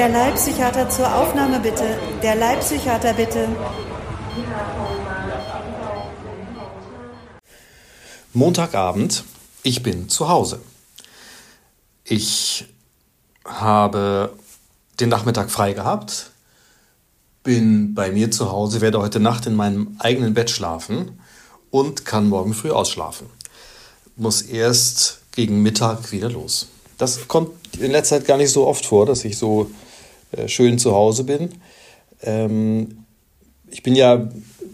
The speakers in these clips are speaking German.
Der Leibpsychiater zur Aufnahme bitte. Der Leibpsychiater bitte. Montagabend, ich bin zu Hause. Ich habe den Nachmittag frei gehabt, bin bei mir zu Hause, werde heute Nacht in meinem eigenen Bett schlafen und kann morgen früh ausschlafen. Muss erst gegen Mittag wieder los. Das kommt in letzter Zeit gar nicht so oft vor, dass ich so schön zu Hause bin. Ähm, ich bin ja,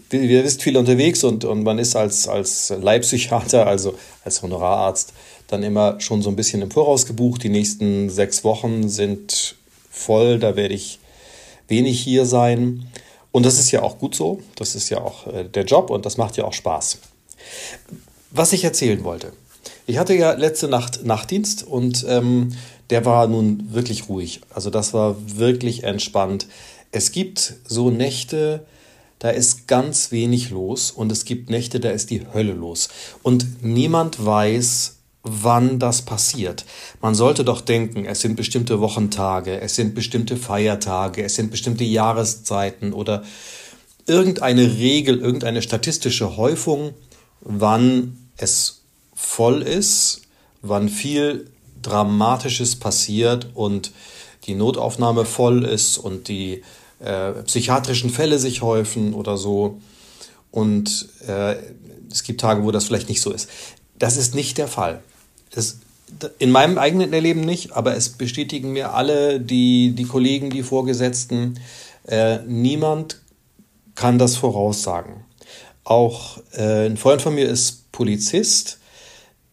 wie ihr wisst, viel unterwegs und, und man ist als, als Leibpsychiater, also als Honorararzt, dann immer schon so ein bisschen im Voraus gebucht. Die nächsten sechs Wochen sind voll, da werde ich wenig hier sein. Und das ist ja auch gut so, das ist ja auch äh, der Job und das macht ja auch Spaß. Was ich erzählen wollte. Ich hatte ja letzte Nacht Nachtdienst und ähm, der war nun wirklich ruhig. Also das war wirklich entspannt. Es gibt so Nächte, da ist ganz wenig los und es gibt Nächte, da ist die Hölle los. Und niemand weiß, wann das passiert. Man sollte doch denken, es sind bestimmte Wochentage, es sind bestimmte Feiertage, es sind bestimmte Jahreszeiten oder irgendeine Regel, irgendeine statistische Häufung, wann es voll ist, wann viel Dramatisches passiert und die Notaufnahme voll ist und die äh, psychiatrischen Fälle sich häufen oder so. Und äh, es gibt Tage, wo das vielleicht nicht so ist. Das ist nicht der Fall. Das, in meinem eigenen Erleben nicht, aber es bestätigen mir alle, die, die Kollegen, die Vorgesetzten, äh, niemand kann das voraussagen. Auch äh, ein Freund von mir ist Polizist,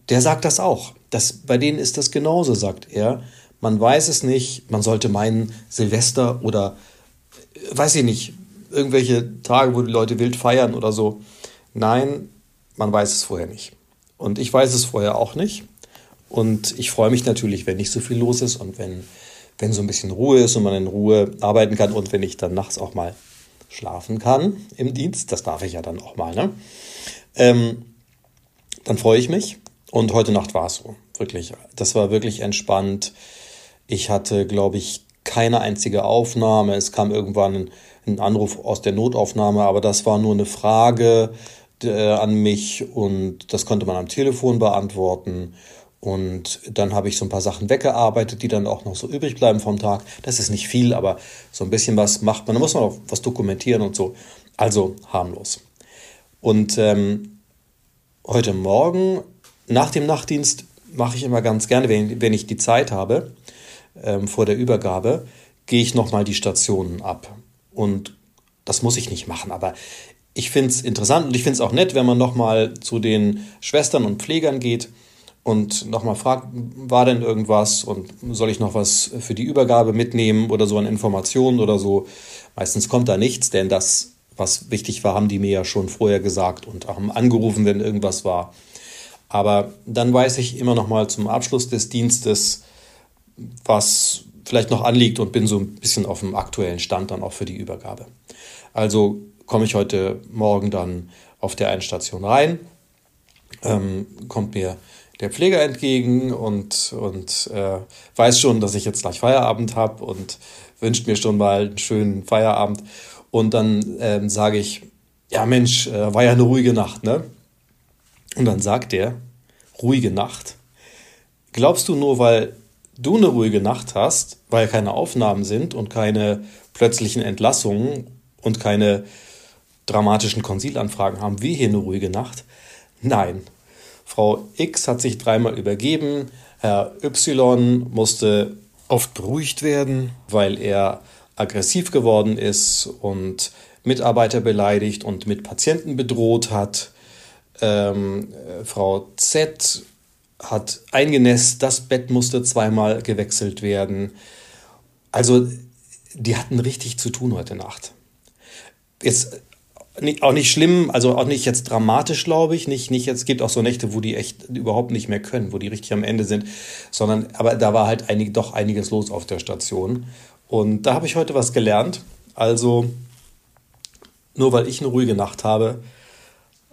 der sagt das auch. Das, bei denen ist das genauso, sagt er. Man weiß es nicht, man sollte meinen, Silvester oder äh, weiß ich nicht, irgendwelche Tage, wo die Leute wild feiern oder so. Nein, man weiß es vorher nicht. Und ich weiß es vorher auch nicht. Und ich freue mich natürlich, wenn nicht so viel los ist und wenn, wenn so ein bisschen Ruhe ist und man in Ruhe arbeiten kann und wenn ich dann nachts auch mal schlafen kann im Dienst, das darf ich ja dann auch mal, ne? Ähm, dann freue ich mich. Und heute Nacht war es so, wirklich. Das war wirklich entspannt. Ich hatte, glaube ich, keine einzige Aufnahme. Es kam irgendwann ein, Anruf aus der Notaufnahme, aber das war nur eine Frage äh, an mich und das konnte man am Telefon beantworten. Und dann habe ich so ein paar Sachen weggearbeitet, die dann auch noch so übrig bleiben vom Tag. Das ist nicht viel, aber so ein bisschen was macht man. Da muss man auch was dokumentieren und so. Also harmlos. Und ähm, heute Morgen nach dem Nachtdienst mache ich immer ganz gerne, wenn, wenn ich die Zeit habe, ähm, vor der Übergabe, gehe ich nochmal die Stationen ab. Und das muss ich nicht machen, aber ich finde es interessant und ich finde es auch nett, wenn man nochmal zu den Schwestern und Pflegern geht und nochmal fragt, war denn irgendwas und soll ich noch was für die Übergabe mitnehmen oder so an Informationen oder so. Meistens kommt da nichts, denn das, was wichtig war, haben die mir ja schon vorher gesagt und haben angerufen, wenn irgendwas war. Aber dann weiß ich immer nochmal zum Abschluss des Dienstes, was vielleicht noch anliegt und bin so ein bisschen auf dem aktuellen Stand dann auch für die Übergabe. Also komme ich heute Morgen dann auf der einen Station rein, ähm, kommt mir der Pfleger entgegen und, und äh, weiß schon, dass ich jetzt gleich Feierabend habe und wünscht mir schon mal einen schönen Feierabend. Und dann ähm, sage ich, ja Mensch, äh, war ja eine ruhige Nacht, ne? Und dann sagt er, ruhige Nacht. Glaubst du nur, weil du eine ruhige Nacht hast, weil keine Aufnahmen sind und keine plötzlichen Entlassungen und keine dramatischen Konsilanfragen haben wir hier eine ruhige Nacht? Nein, Frau X hat sich dreimal übergeben, Herr Y musste oft beruhigt werden, weil er aggressiv geworden ist und Mitarbeiter beleidigt und mit Patienten bedroht hat. Ähm, Frau Z hat eingenässt, das Bett musste zweimal gewechselt werden. Also, die hatten richtig zu tun heute Nacht. Jetzt auch nicht schlimm, also auch nicht jetzt dramatisch, glaube ich. Nicht, nicht jetzt gibt auch so Nächte, wo die echt überhaupt nicht mehr können, wo die richtig am Ende sind, sondern aber da war halt einig, doch einiges los auf der Station. Und da habe ich heute was gelernt. Also nur weil ich eine ruhige Nacht habe,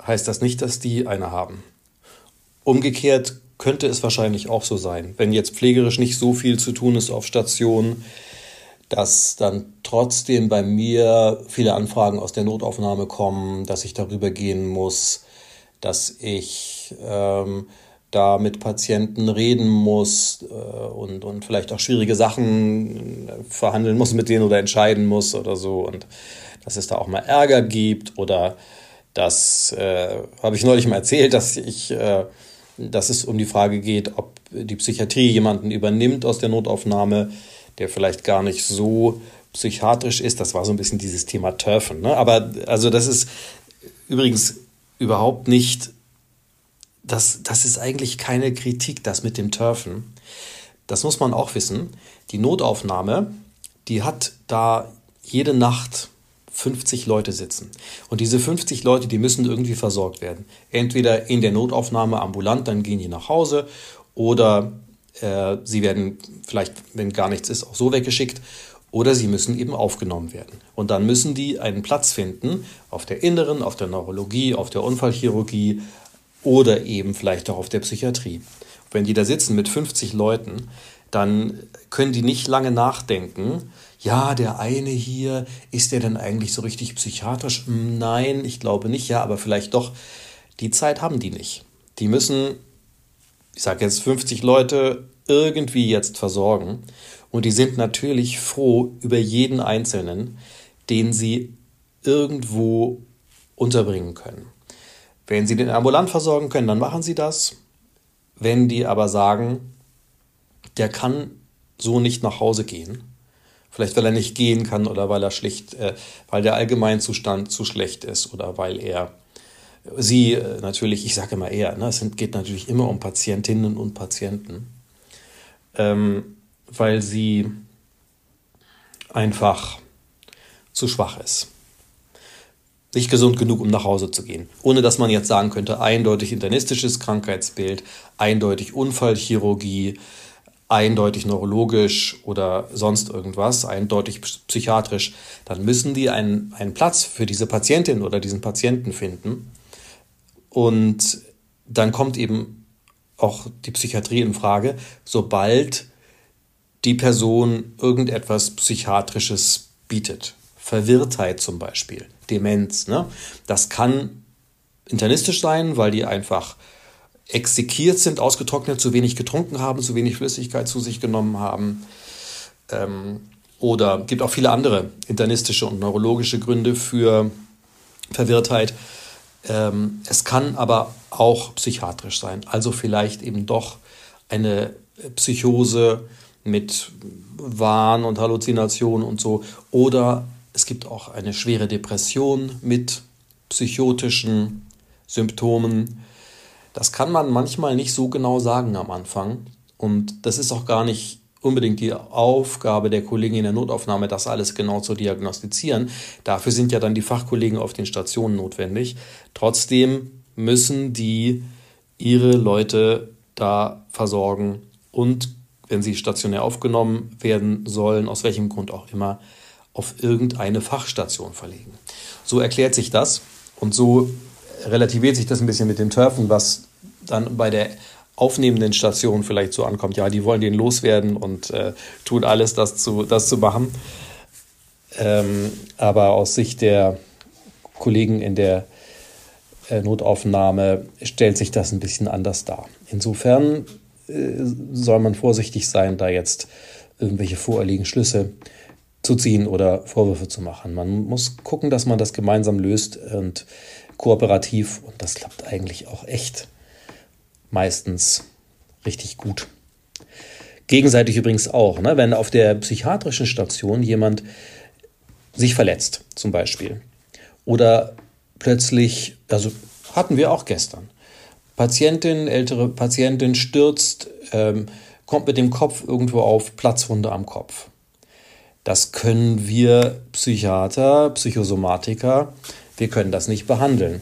heißt das nicht, dass die eine haben. Umgekehrt könnte es wahrscheinlich auch so sein, wenn jetzt pflegerisch nicht so viel zu tun ist auf Station, dass dann trotzdem bei mir viele Anfragen aus der Notaufnahme kommen, dass ich darüber gehen muss, dass ich ähm, da mit Patienten reden muss äh, und, und vielleicht auch schwierige Sachen äh, verhandeln muss mit denen oder entscheiden muss oder so. Und dass es da auch mal Ärger gibt oder das äh, habe ich neulich mal erzählt, dass ich, äh, dass es um die Frage geht, ob die Psychiatrie jemanden übernimmt aus der Notaufnahme, der vielleicht gar nicht so psychiatrisch ist. Das war so ein bisschen dieses Thema Turfen. Ne? Aber also das ist übrigens überhaupt nicht, das, das ist eigentlich keine Kritik, das mit dem Turfen. Das muss man auch wissen. Die Notaufnahme, die hat da jede Nacht 50 Leute sitzen. Und diese 50 Leute, die müssen irgendwie versorgt werden. Entweder in der Notaufnahme ambulant, dann gehen die nach Hause, oder äh, sie werden vielleicht, wenn gar nichts ist, auch so weggeschickt. Oder sie müssen eben aufgenommen werden. Und dann müssen die einen Platz finden auf der Inneren, auf der Neurologie, auf der Unfallchirurgie oder eben vielleicht auch auf der Psychiatrie. Wenn die da sitzen mit 50 Leuten, dann können die nicht lange nachdenken, ja, der eine hier, ist der denn eigentlich so richtig psychiatrisch? Hm, nein, ich glaube nicht, ja, aber vielleicht doch. Die Zeit haben die nicht. Die müssen, ich sage jetzt 50 Leute, irgendwie jetzt versorgen. Und die sind natürlich froh über jeden Einzelnen, den sie irgendwo unterbringen können. Wenn sie den ambulant versorgen können, dann machen sie das. Wenn die aber sagen, der kann so nicht nach Hause gehen, Vielleicht weil er nicht gehen kann oder weil er schlicht, äh, weil der Allgemeinzustand zu schlecht ist oder weil er sie äh, natürlich, ich sage immer eher, ne, es geht natürlich immer um Patientinnen und Patienten, ähm, weil sie einfach zu schwach ist. Nicht gesund genug, um nach Hause zu gehen. Ohne dass man jetzt sagen könnte, eindeutig internistisches Krankheitsbild, eindeutig Unfallchirurgie, eindeutig neurologisch oder sonst irgendwas, eindeutig psychiatrisch, dann müssen die einen, einen Platz für diese Patientin oder diesen Patienten finden. Und dann kommt eben auch die Psychiatrie in Frage, sobald die Person irgendetwas Psychiatrisches bietet. Verwirrtheit zum Beispiel, Demenz. Ne? Das kann internistisch sein, weil die einfach exekiert sind, ausgetrocknet, zu wenig getrunken haben, zu wenig Flüssigkeit zu sich genommen haben. Ähm, oder gibt auch viele andere internistische und neurologische Gründe für Verwirrtheit. Ähm, es kann aber auch psychiatrisch sein, also vielleicht eben doch eine Psychose mit Wahn und Halluzination und so. Oder es gibt auch eine schwere Depression mit psychotischen Symptomen. Das kann man manchmal nicht so genau sagen am Anfang. Und das ist auch gar nicht unbedingt die Aufgabe der Kollegen in der Notaufnahme, das alles genau zu diagnostizieren. Dafür sind ja dann die Fachkollegen auf den Stationen notwendig. Trotzdem müssen die ihre Leute da versorgen und wenn sie stationär aufgenommen werden sollen, aus welchem Grund auch immer, auf irgendeine Fachstation verlegen. So erklärt sich das und so relativiert sich das ein bisschen mit dem Turfen, was dann bei der aufnehmenden Station vielleicht so ankommt. Ja, die wollen den loswerden und äh, tun alles, das zu, das zu machen. Ähm, aber aus Sicht der Kollegen in der äh, Notaufnahme stellt sich das ein bisschen anders dar. Insofern äh, soll man vorsichtig sein, da jetzt irgendwelche vorliegenden Schlüsse zu ziehen oder Vorwürfe zu machen. Man muss gucken, dass man das gemeinsam löst und kooperativ und das klappt eigentlich auch echt meistens richtig gut. Gegenseitig übrigens auch, ne? wenn auf der psychiatrischen Station jemand sich verletzt, zum Beispiel, oder plötzlich, also hatten wir auch gestern, Patientin, ältere Patientin stürzt, ähm, kommt mit dem Kopf irgendwo auf, Platzwunde am Kopf. Das können wir Psychiater, Psychosomatiker wir können das nicht behandeln.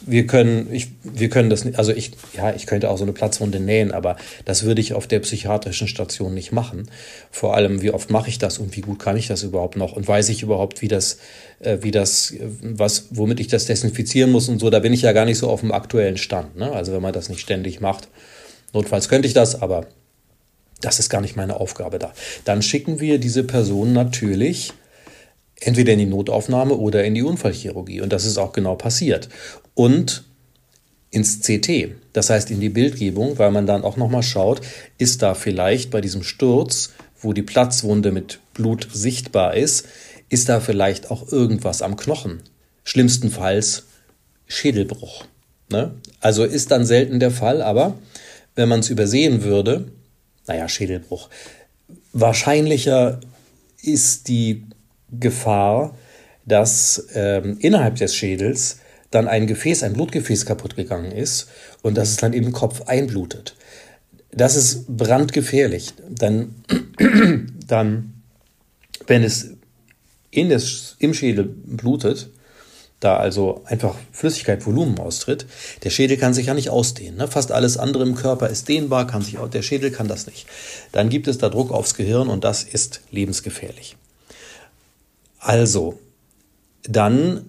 Wir können, ich, wir können das nicht, also ich, ja, ich könnte auch so eine Platzwunde nähen, aber das würde ich auf der psychiatrischen Station nicht machen. Vor allem, wie oft mache ich das und wie gut kann ich das überhaupt noch und weiß ich überhaupt, wie das, äh, wie das, was, womit ich das desinfizieren muss und so. Da bin ich ja gar nicht so auf dem aktuellen Stand. Ne? Also wenn man das nicht ständig macht. Notfalls könnte ich das, aber das ist gar nicht meine Aufgabe da. Dann schicken wir diese Person natürlich entweder in die Notaufnahme oder in die Unfallchirurgie. Und das ist auch genau passiert. Und ins CT, das heißt in die Bildgebung, weil man dann auch nochmal schaut, ist da vielleicht bei diesem Sturz, wo die Platzwunde mit Blut sichtbar ist, ist da vielleicht auch irgendwas am Knochen. Schlimmstenfalls Schädelbruch. Ne? Also ist dann selten der Fall, aber wenn man es übersehen würde, naja, Schädelbruch, wahrscheinlicher ist die Gefahr, dass ähm, innerhalb des Schädels dann ein Gefäß, ein Blutgefäß kaputt gegangen ist und dass es dann den Kopf einblutet. Das ist brandgefährlich. Dann, dann wenn es in des, im Schädel blutet, da also einfach Flüssigkeit, Volumen austritt, der Schädel kann sich ja nicht ausdehnen. Ne? Fast alles andere im Körper ist dehnbar, kann sich, der Schädel kann das nicht. Dann gibt es da Druck aufs Gehirn und das ist lebensgefährlich. Also, dann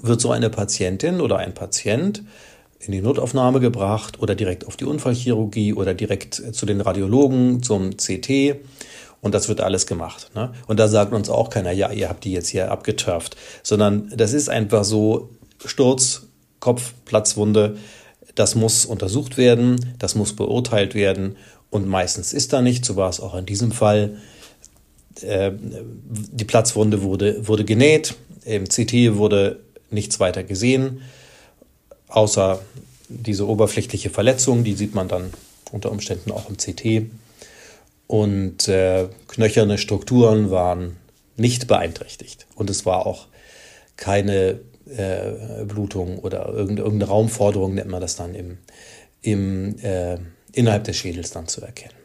wird so eine Patientin oder ein Patient in die Notaufnahme gebracht oder direkt auf die Unfallchirurgie oder direkt zu den Radiologen zum CT und das wird alles gemacht. Ne? Und da sagt uns auch keiner, ja, ihr habt die jetzt hier abgeturft, sondern das ist einfach so Sturz, Kopf, Platzwunde, das muss untersucht werden, das muss beurteilt werden und meistens ist da nicht, so war es auch in diesem Fall. Äh, die Platzwunde wurde, wurde genäht, im CT wurde nichts weiter gesehen, außer diese oberflächliche Verletzung, die sieht man dann unter Umständen auch im CT. Und äh, knöcherne Strukturen waren nicht beeinträchtigt. Und es war auch keine äh, Blutung oder irgendeine, irgendeine Raumforderung, nennt man das dann im, im, äh, innerhalb des Schädels dann zu erkennen.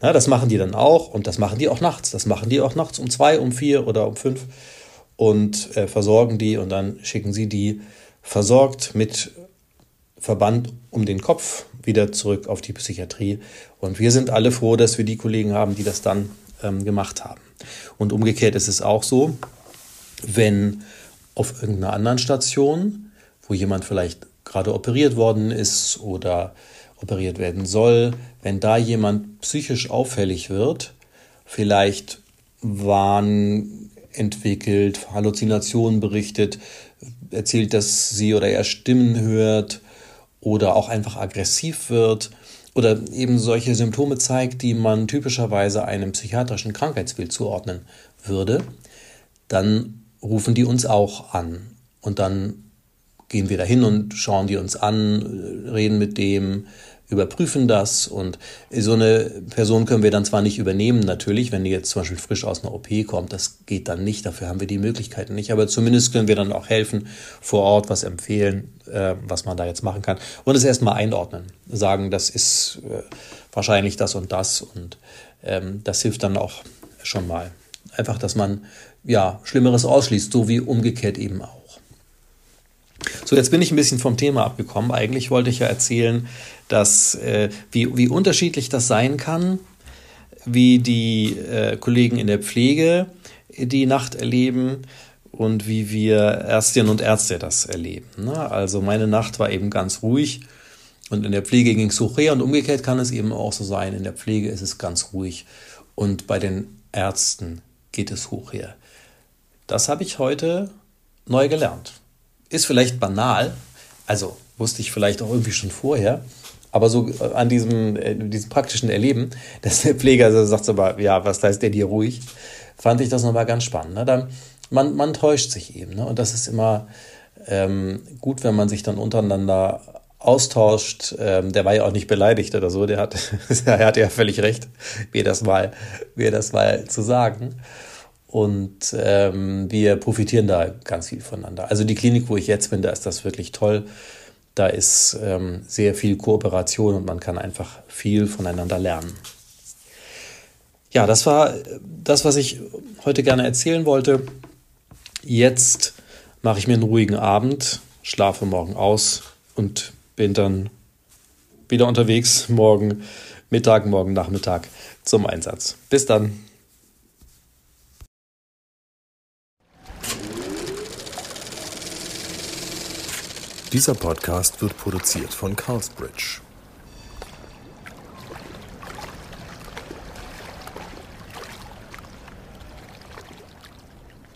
Na, das machen die dann auch und das machen die auch nachts. Das machen die auch nachts um zwei, um vier oder um fünf und äh, versorgen die und dann schicken sie die versorgt mit Verband um den Kopf wieder zurück auf die Psychiatrie. Und wir sind alle froh, dass wir die Kollegen haben, die das dann ähm, gemacht haben. Und umgekehrt ist es auch so, wenn auf irgendeiner anderen Station, wo jemand vielleicht gerade operiert worden ist oder operiert werden soll, wenn da jemand psychisch auffällig wird, vielleicht Wahn entwickelt, Halluzinationen berichtet, erzählt, dass sie oder er Stimmen hört oder auch einfach aggressiv wird oder eben solche Symptome zeigt, die man typischerweise einem psychiatrischen Krankheitsbild zuordnen würde, dann rufen die uns auch an. Und dann gehen wir dahin und schauen die uns an, reden mit dem, überprüfen das. Und so eine Person können wir dann zwar nicht übernehmen, natürlich, wenn die jetzt zum Beispiel frisch aus einer OP kommt, das geht dann nicht, dafür haben wir die Möglichkeiten nicht, aber zumindest können wir dann auch helfen, vor Ort was empfehlen, äh, was man da jetzt machen kann. Und es erstmal einordnen, sagen, das ist äh, wahrscheinlich das und das. Und ähm, das hilft dann auch schon mal. Einfach, dass man ja Schlimmeres ausschließt, so wie umgekehrt eben auch. So, jetzt bin ich ein bisschen vom Thema abgekommen. Eigentlich wollte ich ja erzählen, dass, äh, wie, wie unterschiedlich das sein kann, wie die äh, Kollegen in der Pflege die Nacht erleben und wie wir Ärztinnen und Ärzte das erleben. Ne? Also meine Nacht war eben ganz ruhig und in der Pflege ging es hoch her und umgekehrt kann es eben auch so sein. In der Pflege ist es ganz ruhig und bei den Ärzten geht es hoch her. Das habe ich heute neu gelernt. Ist vielleicht banal, also wusste ich vielleicht auch irgendwie schon vorher, aber so äh, an diesem, äh, diesem praktischen Erleben, dass der Pfleger so sagt, aber, ja, was heißt der dir ruhig, fand ich das nochmal ganz spannend. Ne? Dann, man, man täuscht sich eben. Ne? Und das ist immer ähm, gut, wenn man sich dann untereinander austauscht. Ähm, der war ja auch nicht beleidigt oder so, der hat, er hat ja völlig recht, mir das mal, mir das mal zu sagen. Und ähm, wir profitieren da ganz viel voneinander. Also die Klinik, wo ich jetzt bin, da ist das wirklich toll. Da ist ähm, sehr viel Kooperation und man kann einfach viel voneinander lernen. Ja, das war das, was ich heute gerne erzählen wollte. Jetzt mache ich mir einen ruhigen Abend, schlafe morgen aus und bin dann wieder unterwegs morgen Mittag, morgen Nachmittag zum Einsatz. Bis dann. Dieser Podcast wird produziert von Carlsbridge.